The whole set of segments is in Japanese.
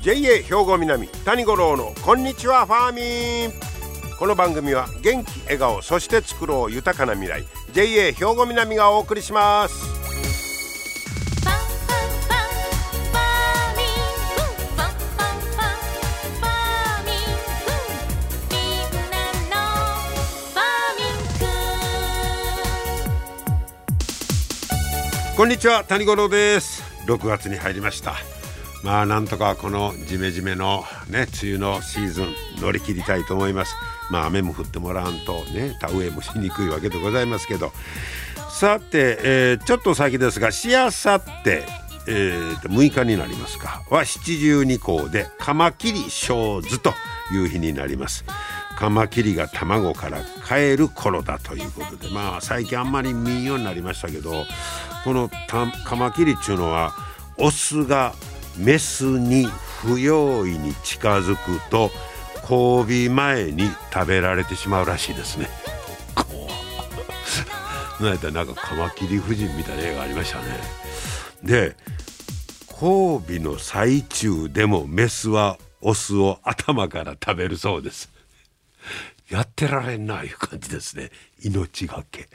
JA 兵庫南谷五郎のこんにちはファーミン。この番組は元気笑顔そして作ろう豊かな未来 JA 兵庫南がお送りします。こんにちは谷五郎です。6月に入りました。まあなんとかこのジメジメのね梅雨のシーズン乗り切りたいと思います。まあ雨も降ってもらわんとね田植えもしにくいわけでございますけど。さて、えー、ちょっと先ですがしあさってえー、6日になりますか。は七十二校でカマキリ小図という日になります。カマキリが卵から帰る頃だということで。まあ最近あんまり見んようになりましたけどこのカマキリっちゅうのはオスがメスに不用意に近づくと交尾前に食べられてしまうらしいですね。なんやったらなんかカマキリ夫人みたいな絵がありましたね。で交尾の最中でもメスはオスを頭から食べるそうです。やってられんないう感じですね。命がけ、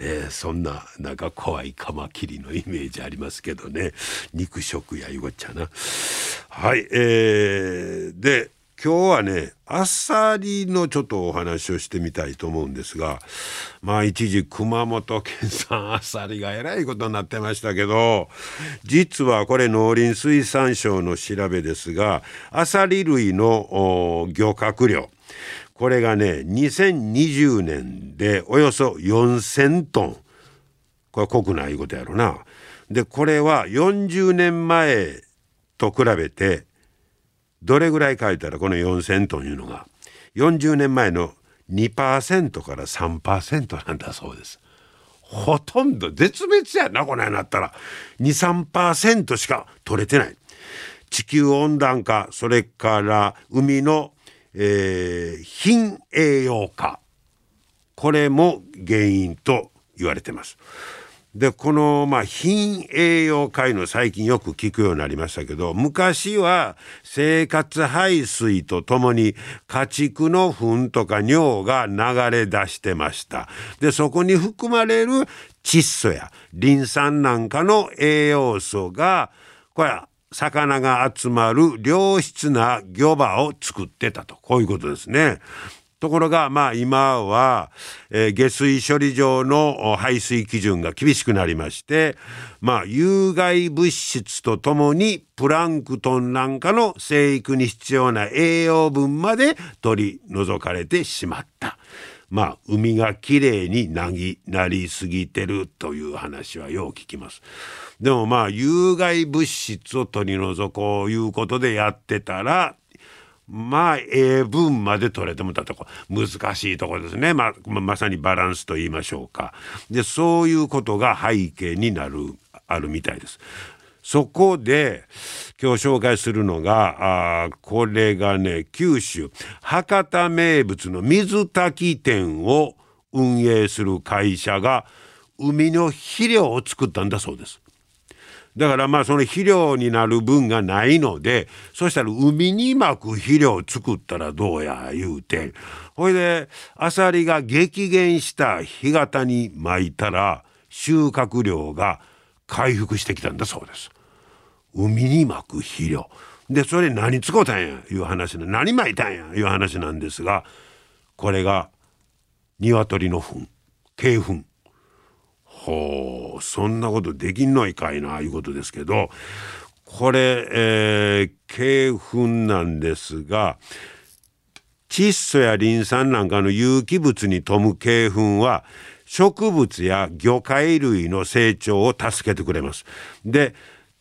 えー、そんななんか怖いカマキリのイメージありますけどね。肉食やいうごっちゃな。はいえー、で今日はねあさりのちょっとお話をしてみたいと思うんですがまあ一時熊本県産あさりがえらいことになってましたけど実はこれ農林水産省の調べですがあさり類の漁獲量。これがね2020年でおよそ4,000トンこれ国内いうことやろな。でこれは40年前と比べてどれぐらい書いたらこの4,000トンいうのが40年前の2%から3%なんだそうです。ほとんど絶滅やなこのようになったら23%しか取れてない。地球温暖化それから海のえー、貧栄養化これも原因と言われてます。でこの、まあ、貧栄養化の最近よく聞くようになりましたけど昔は生活排水とともに家畜の糞とか尿が流れ出してました。でそこに含まれる窒素やリン酸なんかの栄養素がこれは魚が集まる良質な漁場を作ってたとこういうことですね。ところがまあ今は、えー、下水処理場の排水基準が厳しくなりましてまあ有害物質とともにプランクトンなんかの生育に必要な栄養分まで取り除かれてしまった。まあ海がきれいになぎなりすぎてるという話はよう聞きます。でもまあ有害物質を取り除こういうことでやってたらまあええ分まで取れてもたとこ難しいところですね、まあ、まさにバランスと言いましょうかでそういうことが背景になるあるみたいです。そこで今日紹介するのがあこれがね九州博多名物の水炊き店を運営する会社が海の肥料を作ったんだそうです。だからまあその肥料になる分がないのでそしたら海にまく肥料を作ったらどうや言うてほいでアサリが激減した干潟にまいたら収穫量が回復してきたんだそうです。海にまく肥料。でそれ何使うたんや？いう話で。何まいたんや？いう話なんですがこれが鶏の糞。鶏糞。ほうそんなことできんのいかいないうことですけどこれ、えー、鶏糞なんですが窒素やリン酸なんかの有機物に富む鶏糞は植物や魚介類の成長を助けてくれます。で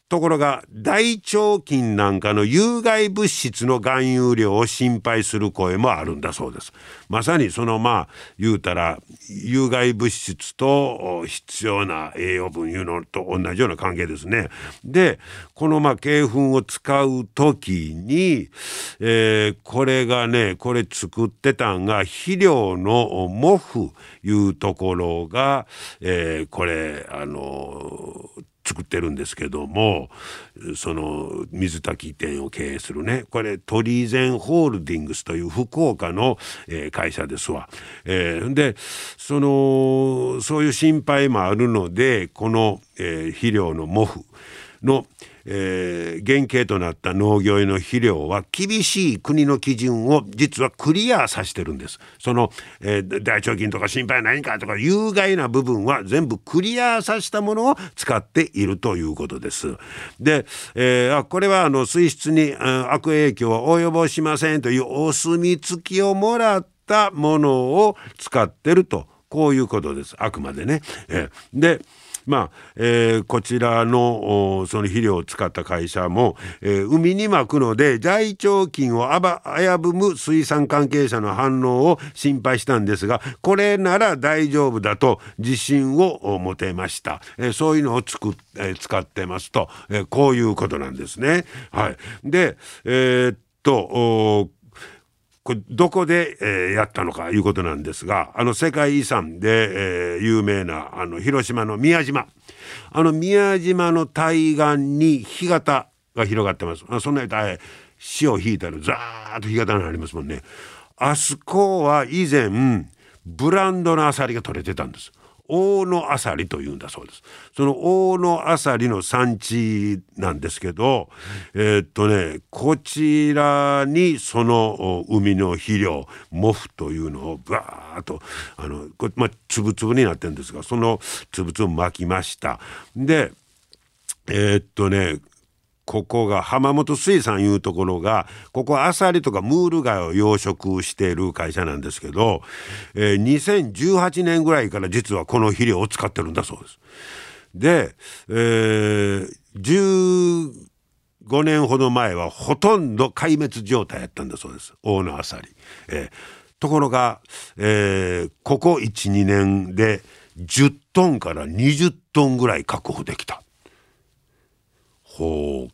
ところが大腸菌なんかの有害物質の含有量を心配する声もあるんだそうです。まさにそのまあ言うたら有害物質と必要な栄養分いうのと同じような関係ですね。でこのまあ鶏粉を使う時に、えー、これがねこれ作ってたんが肥料のモフいうところが、えー、これあの作ってるんですけどもその水炊き店を経営するねこれトリーゼンホールディングスという福岡の、えー、会社ですわ。えー、でそのそういう心配もあるのでこの、えー、肥料のモフの、えー、原型となった農業への肥料は厳しい国の基準を実はクリアさせてるんです。その、えー、大腸菌とか心配ないんかとか有害な部分は全部クリアさせたものを使っているということです。で、えー、あこれはあの水質に、悪影響は及ぼしませんというお墨付きをもらったものを使ってるとこういうことですあくまでね。えー、でまあ、えー、こちらのその肥料を使った会社も、えー、海にまくので大腸菌を危ぶむ水産関係者の反応を心配したんですがこれなら大丈夫だと自信を持てました、えー、そういうのを作っ、え、使ってますと、え、こういうことなんですね。はい、でえー、っとこれどこで、えー、やったのかいうことなんですがあの世界遺産で、えー、有名なあの広島の宮島。あの宮島の対岸に干潟が広がってます。あそんなに潮引いたらザーッと干潟がありますもんね。あそこは以前ブランドのアサリが取れてたんです。大野あさりというんだそうです。その大野あさりの産地なんですけど、えー、っとね、こちらにその海の肥料、モフというのをバーッと、あの、こまあ、つぶつぶになってるんですが、そのつぶつぶ巻きました。で、えー、っとね、ここが浜本水産いうところがここアサリとかムール貝を養殖している会社なんですけど、えー、2018年ぐらいから実はこの肥料を使ってるんだそうです。で、えー、15年ほど前はほとんど壊滅状態やったんだそうです大野アサリ。えー、ところが、えー、ここ12年で10トンから20トンぐらい確保できた。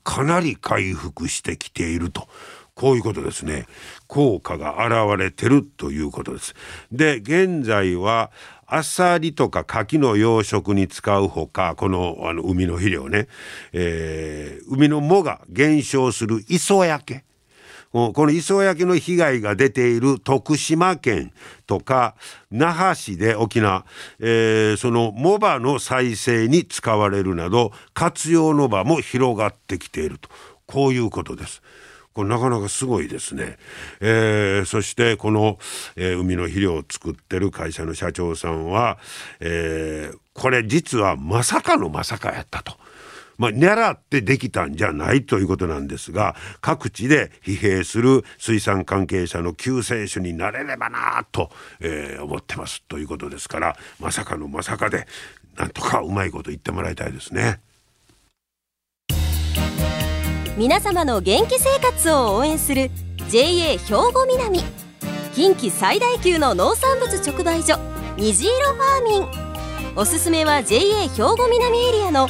かなり回復してきていると。こういうことですね。効果が現れてるということです。で、現在は、アサリとか牡蠣の養殖に使うほか、このあの海の肥料ね、えー、海の藻が減少する磯焼け。この磯焼けの被害が出ている徳島県とか那覇市で沖縄、えー、その藻場の再生に使われるなど活用の場も広がってきているとこういうことです。これなかなかすごいですね。えー、そしてこの、えー、海の肥料を作ってる会社の社長さんは、えー、これ実はまさかのまさかやったと。まあ、狙ってできたんじゃないということなんですが各地で疲弊する水産関係者の救世主になれればなと、えー、思ってますということですからまさかのまさかでなんとかうまいこと言ってもらいたいですね。皆様の元気生活を応援する JA 兵庫南近畿最大級の農産物直売所虹色ファーミンおすすめは JA 兵庫南エリアの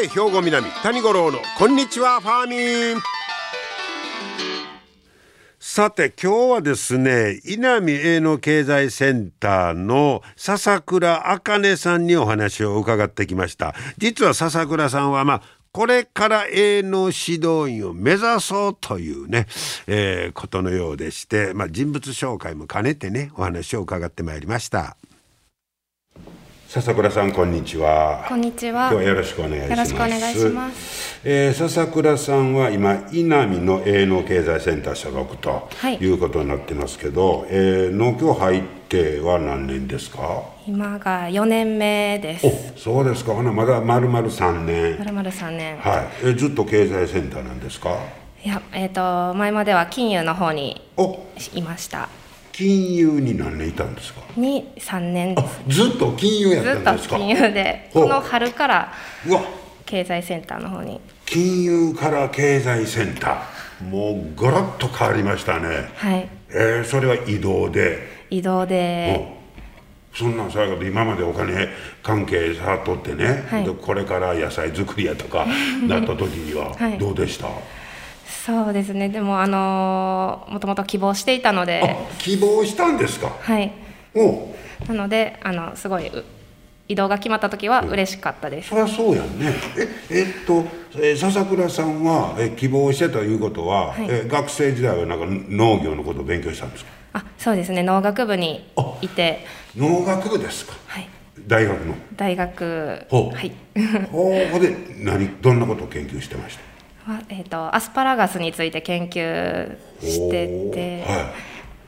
JA 兵庫南谷五郎のこんにちはファーミンさて今日はですね稲見営農経済センターの笹倉茜さんにお話を伺ってきました実は笹倉さんはまあこれから営農指導員を目指そうというね、えー、ことのようでして、まあ、人物紹介も兼ねてねお話を伺ってまいりました。笹倉さんこんにちは。こんにちは。今日はよろしくお願いします。よろしくお願いします。えー、笹倉さんは今稲見の営農経済センター所属ということになってますけど、はい、えー、農協入っては何年ですか？今が4年目です。お、そうですか。まだ丸々3年。丸々3年。はい。えー、ずっと経済センターなんですか？いや、えっ、ー、と前までは金融の方にいました。金融に何年いたんですか？に3年です。ずっと金融やったんですか？ずっと金融でこの春から経済センターの方に。金融から経済センター。もうゴロッと変わりましたね。はい。えー、それは移動で？移動で。そんなんさやかと今までお金関係触っとってね、はい。でこれから野菜作りやとかなった時には はい。どうでした、そうですね。でもあのもともと希望していたので。あ希望したんですか？はい。おなのであのすごいう移動が決まった時は嬉しかったです、そりゃそうやんね。ええっと、えー笹倉さんはえ希望してということは、はい。え学生時代はなんか農業のことを勉強したんですか？あそうですね。農学部にいて。農学部ですか？はい。大学の。大学ほう。はい。ほう。で何どんなことを研究してました？はえー、とアスパラガスについて研究してて、はい。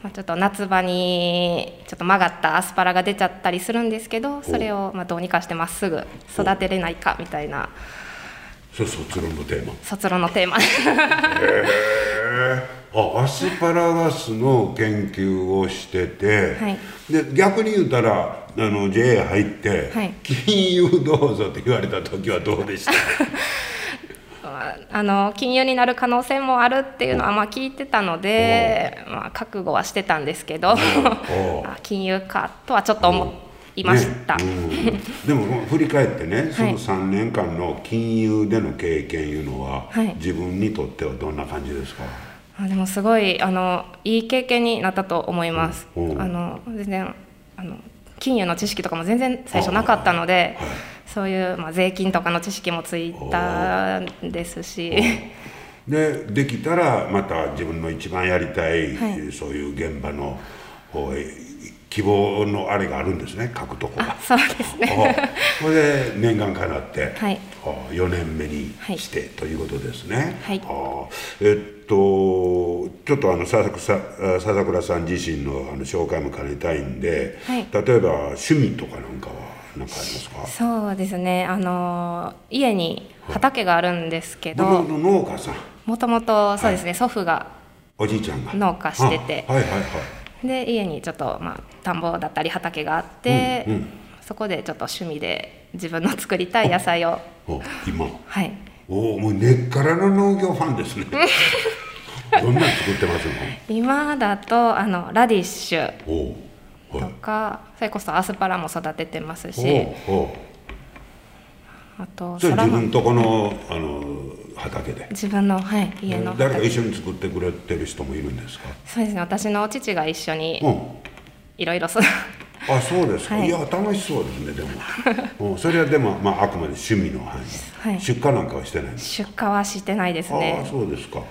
まあ、ちょっと夏場にちょっと曲がったアスパラが出ちゃったりするんですけどそれをまあどうにかしてまっすぐ育てれないかみたいな。それ卒論のテーマ？卒論のテーマ。へえあアスパラガスの研究をしてて、はい。で逆に言うたらあの JA 入って、はい。金融どうぞって言われた時はどうでした？ま ああの金融になる可能性もあるっていうのはまあ聞いてたので、まあ、覚悟はしてたんですけど 金融かとはちょっと思いました。ねうん。でも振り返ってねその3年間の金融での経験いうのは、はい。自分にとってはどんな感じですか？あでもすごいあのいい経験になったと思います。あの全然あの金融の知識とかも全然最初なかったので、そういうまあ税金とかの知識もついたんですし、でできたらまた自分の一番やりたい、はい。そういう現場の希望のあれがあるんですね書くとこが。そうですね。あこれで念願かなって、はい。あ4年目にはい。して、ということですね。はい。あえっとちょっとあの笹倉さん自身のあの紹介も兼ねたいんで、はい。例えば趣味とかなんかは何かありますか？そうですね。あの家に畑があるんですけど、もと農家さん。もともとそうですね、祖父がおじいちゃんが。農家してて。あはいはいはい。で家にちょっとまあ田んぼだったり畑があって、うんうん。そこでちょっと趣味で自分の作りたい野菜を。お今。はい。おおもう根っからの農業ファンですね どんなん作ってますの？今だとあのラディッシュとか、それこそアスパラも育ててますし。あとそれ自分とこのあの畑で？自分の、はい、家の誰か畑。一緒に作ってくれてる人もいるんですか？そうですね。私の父が一緒にうん。いろいろそあそうですか、はい。い、や楽しそうですねでも。うん。それはでも、まあ、あくまで趣味の範囲、はい。出荷なんかはしてないんです出荷はしてないですああねそうですか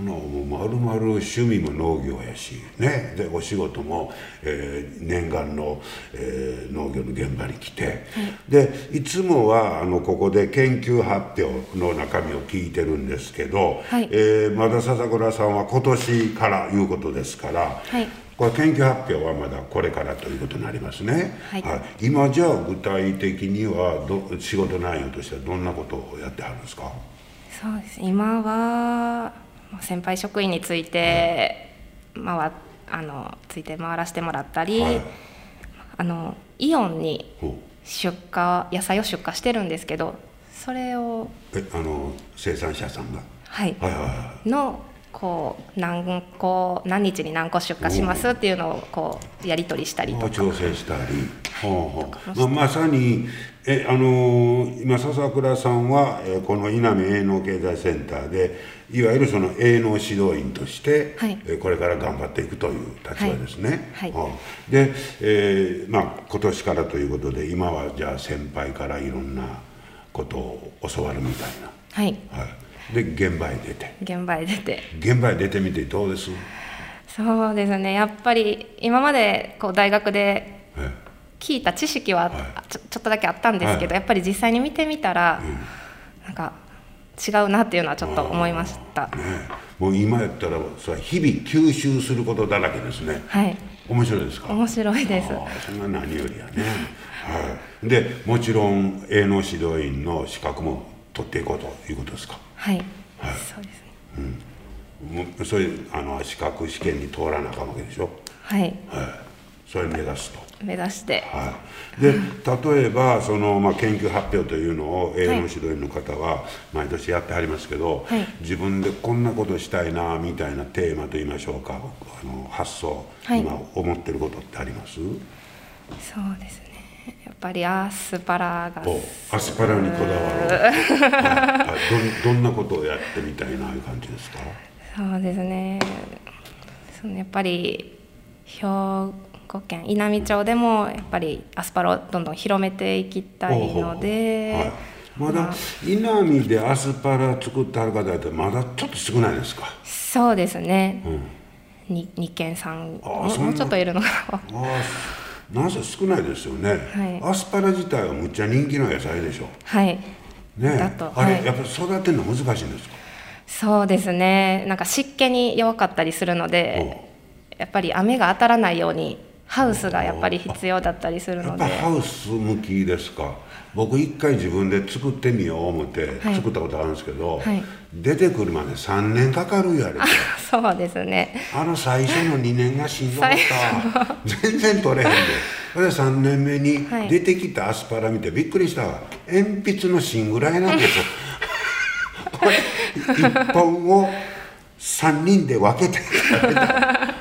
まるまる趣味も農業やしね。でお仕事も、えー念願の、えー農業の現場に来て、でいつもはあのここで研究発表の中身を聞いてるんですけど、はい。えーまだ笹倉さんは今年からいうことですから、はい。これ研究発表はまだこれからということになりますね。はい。今じゃあ具体的にはど仕事内容としてはどんなことをやってはるんですか？そうです。今は先輩職員について回あのついて回らせてもらったり、はい。あのイオンに出荷野菜を出荷してるんですけどそれをえあの生産者さんが？はい。はいはいはい。のこう何個何日に何個出荷しますっていうのをこうやり取りしたりとか。調整したり、ほうほう。まあ、まさにえ、あのー今笹倉さんは、えーこの稲見営農経済センターでいわゆるその営農指導員として、はい。えーこれから頑張っていくという立場ですね。はい。はあで、えーまあ、今年からということで今はじゃあ先輩からいろんなことを教わるみたいはい。な、はい、で現場へ出て。現場へ出て。現場へ出てみてどうです、そうですね。やっぱり今までこう大学でえ聞いた知識ははい。ちょちょっとだけあったんですけど、はやっぱり実際に見てみたら、なんか違うなっていうのはちょっと思いました。ね。もう今やったらさ日々吸収することだらけですね。はい。面白いですか？面白いです。そんな何よりやね、はい、でもちろん営農指導員の資格も取っていこうということですか？はい、はい。そうですね。もうそれあの資格試験に通らなあかんわけでしょ、はい、はい、それ目指すと。目指して、はい、で例えばその、まあ、研究発表というのを英語指導員の方は毎年やってはりますけど、はい、自分でこんなことしたいなみたいなテーマといいましょうかあの発想、はい、今思ってることってあります？そうですね。やっぱりアスパラがアスパラにこだわる。はい、どんなことをやってみたいないう感じですか？そうですね。そのやっぱり表五軒稲美町でもやっぱりアスパラをどんどん広めていきたいので。まだ稲美でアスパラ作ってある方ってまだちょっと少ないですか？そうですね、うん、2, 2軒3もうちょっといるのかななん少ないですよね、はい、アスパラ自体はむっちゃ人気の野菜でしょ。はい。ねだと、はい、あれ、やっぱり育てるの難しいんですか？そうですね。なんか湿気に弱かったりするのでやっぱり雨が当たらないようにハウスがやっぱり必要だったりするので。ハウス向きですか。僕一回自分で作ってみよう思ってはい。作ったことあるんですけど、はい。出てくるまで3年かかるやれて そうですね。あの最初の2年がしんどかった。全然取れへんで。それで3年目にはい。出てきたアスパラ見てびっくりしたわ。鉛筆の芯ぐらいなんですよ。これ1本を3人で分けて食べた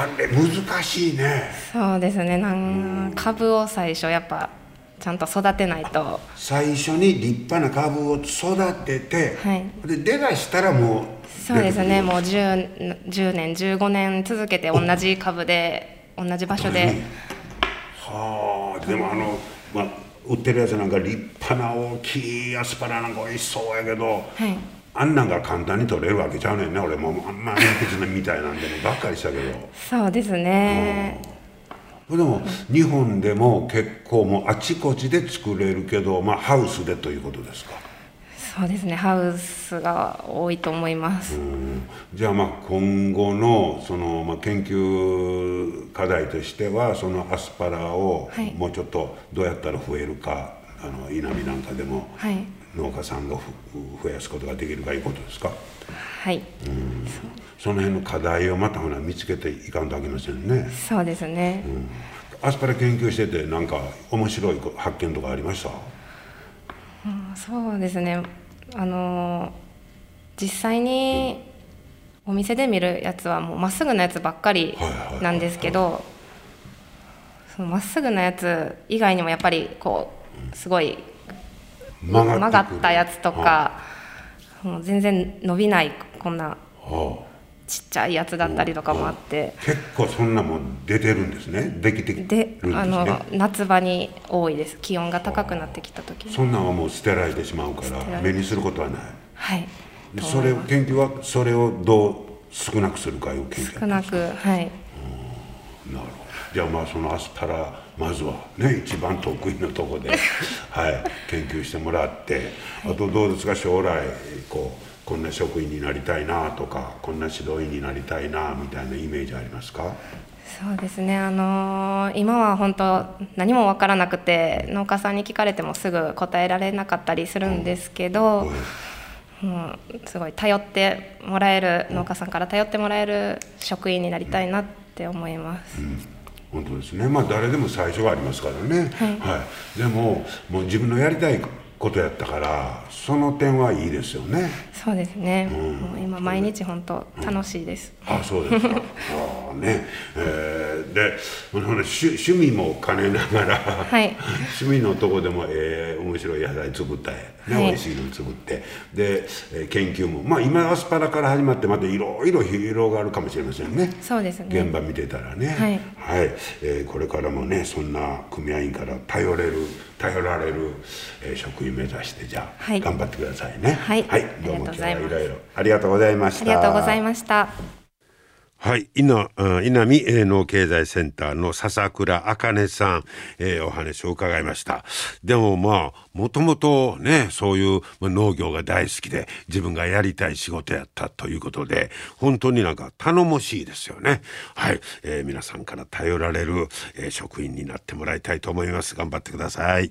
あれ難しいね。そうですね。なん株を最初やっぱちゃんと育てないと。最初に立派な株を育てて、はい。で出だしたらもうそうですね。もうう 10, 10年15年続けて同じ株で同じ場所で。はあでもあの、まあ、売ってるやつなんか立派な大きいアスパラなんか美味しそうやけど、はいあんなんが簡単に取れるわけちゃうねんね俺もあんま鉛筆みたいなんでもばっかりしたけど。そうですね。でも日本でも結構もうあちこちで作れるけど、まあ、ハウスでということですか。そうですね。ハウスが多いと思います。うん。じゃあまあ今後のその、まあ、研究課題としてはそのアスパラをはい。もうちょっとどうやったら増えるか、あの稲見なんかでも。はい農家さんがふ増やすことができるかいうことですか？はい。その辺の課題をまたほな見つけていかんとあきませんね、そうですね。うん、アスパラ研究しててなんか面白い発見とかありました？うんそうですね。あのー実際にお店で見るやつはもうまっすぐなやつばっかりなんですけどそのまっすぐなやつ以外にもやっぱりこうすごい曲が曲がったやつとかもう全然伸びないこんなはちっちゃいやつだったりとかもあって。あ、結構そんなもん出てるんですね。できてるんでですあのね夏場に多いです。気温が高くなってきた時に。そんなんはもう捨てられてしまうから目にすることはない。はい。でそれを研究はそれをどう少なくするかいう研究少なくはい。なるほど。じゃあまあそのアスパラまずはね一番得意のとこで、はい、研究してもらってあとどうですか将来こうこんな職員になりたいなとかこんな指導員になりたいなみたいなイメージありますか？そうですね。あのー今は本当何も分からなくて農家さんに聞かれてもすぐ答えられなかったりするんですけど、もうすごい頼ってもらえる農家さんから頼ってもらえる職員になりたいなって思います。本当ですね。まあ誰でも最初はありますからね、はい。でももう自分のやりたいことやったからその点はいいですよねそうですね、もう今毎日本当楽しいです。あそうですか。ああね。えーで趣趣味も兼ねながら、はい。趣味のとこでも、えー面白い野菜作ったり、ねはい。美味しいの作って。で、えー研究も。まあ今アスパラから始まってまたいろいろ広がるかもしれませんね。そうですね。現場見てたらね。はい。えーこれからもねそんな組合員から頼れる頼られる、えー職員目指してじゃあ、はい。頑張ってくださいね。はい。どうも今日はい。ありがとうござますろいろありがとうございましたありがとうございました。はい、稲うん稲見えー農経済センターの笹倉茜さん、えーお話を伺いました。でもまあもともとねそういうまあ農業が大好きで自分がやりたい仕事やったということで本当になんか頼もしいですよね。はい、えー皆さんから頼られる、えー職員になってもらいたいと思います。頑張ってください。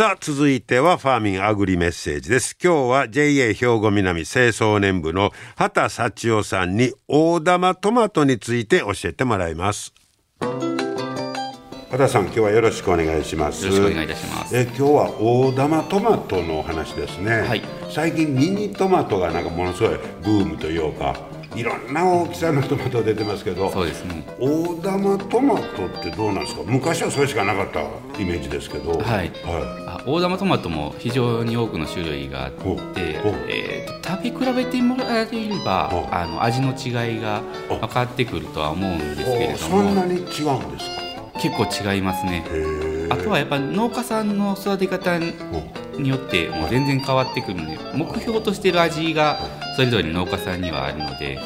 さあ続いてはファーミンアグリメッセージです。今日は JA 兵庫南清掃年部の畑幸男さんに大玉トマトについて教えてもらいます。畑さん今日はよろしくお願いします。よろしくお願いいたします。え今日は大玉トマトのお話ですね、はい。最近ミニトマトがなんかものすごいブームというかいろんな大きさのトマト出てますけどそうですね。大玉トマトってどうなんですか？昔はそれしかなかったイメージですけど。はい。はあ大玉トマトも非常に多くの種類があってえーと食べ比べてもらえればあの味の違いが分かってくるとは思うんですけい、れどおそんなもに違うんですか？結構違いますね。あとはやっぱ農家さんの育て方にほよってもう全然変わってくるので目標としている味がそれぞれ農家さんにはあるので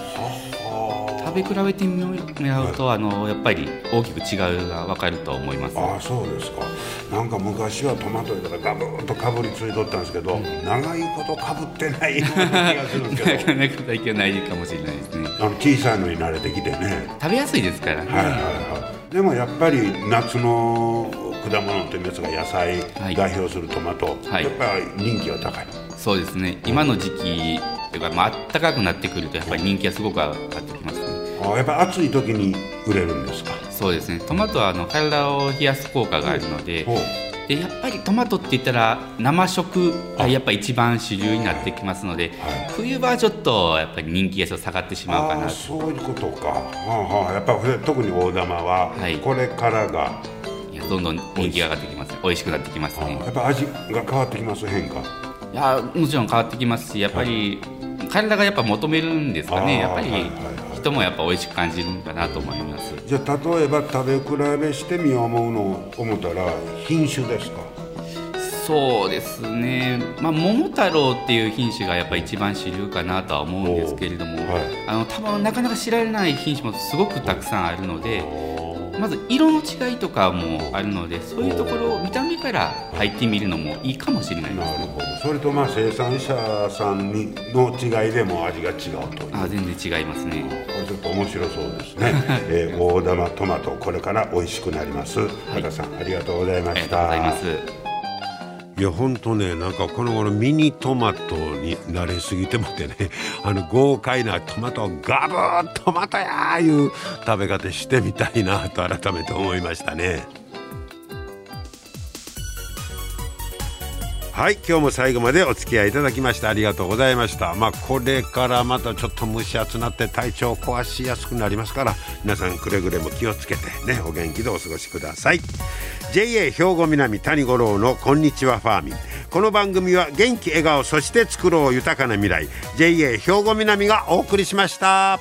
食べ比べてみらうとあのやっぱり大きく違いが分かると思います。ああそうですか。なんか昔はトマトだからガブッとかぶりついとったんですけど、長いことかぶってないような気がするんですけ などかなか最近はないかもしれないですね。あの小さいのに慣れてきてね。食べやすいですからね、はいはいはい。でもやっぱり夏の果物というやつが野菜はい。代表するトマト、はい。やっぱり人気は高い。そうですね。今の時期というか、まあ暖かくなってくるとやっぱり人気はすごく上がってきますね。あやっぱ暑い時に売れるんですか？そうですね。トマトはあの体を冷やす効果があるのででやっぱりトマトって言ったら生食がやっぱ一番主流になってきますので、はい。冬場はちょっとやっぱり人気が下がってしまうかなと。そういうことか、はあはあ、やっぱ特に大玉ははい。これからが、どんどん人気が上がってきます美味しくなってきますねやっぱ味が変わってきます変化いやもちろん変わってきますしやっぱり体がやっぱ求めるんですかねやっぱりはいはいはい人もやっぱ美味しく感じるんかなと思いますじゃあ例えば食べ比べしてみよう思うの思ったら品種ですかそうですね、まあ、桃太郎っていう品種がやっぱ一番主流かなとは思うんですけれども、はいあの多分なかなか知られない品種もすごくたくさんあるのでまず色の違いとかもあるのでそういうところを見た目から入ってみるのもいいかもしれない。ですなるほど。それとまあ生産者さんにの違いでも味が違うというあ全然違いますね。これちょっと面白そうですね、えー大玉トマトこれから美味しくなります。和田さんありがとうございまありしたがとうございますいや本当ねなんかこの頃ミニトマトに慣れすぎてもってね あの豪快なトマトをガブートマトやーいう食べ方してみたいなと改めて思いましたね。はい今日も最後までお付き合いいただきましてありがとうございました。まあこれからまたちょっと蒸し暑なって体調壊しやすくなりますから皆さんくれぐれも気をつけてねお元気でお過ごしください。JA 兵庫南谷五郎のこんにちはファーミン。この番組は元気笑顔そして作ろう豊かな未来。JA 兵庫南がお送りしました。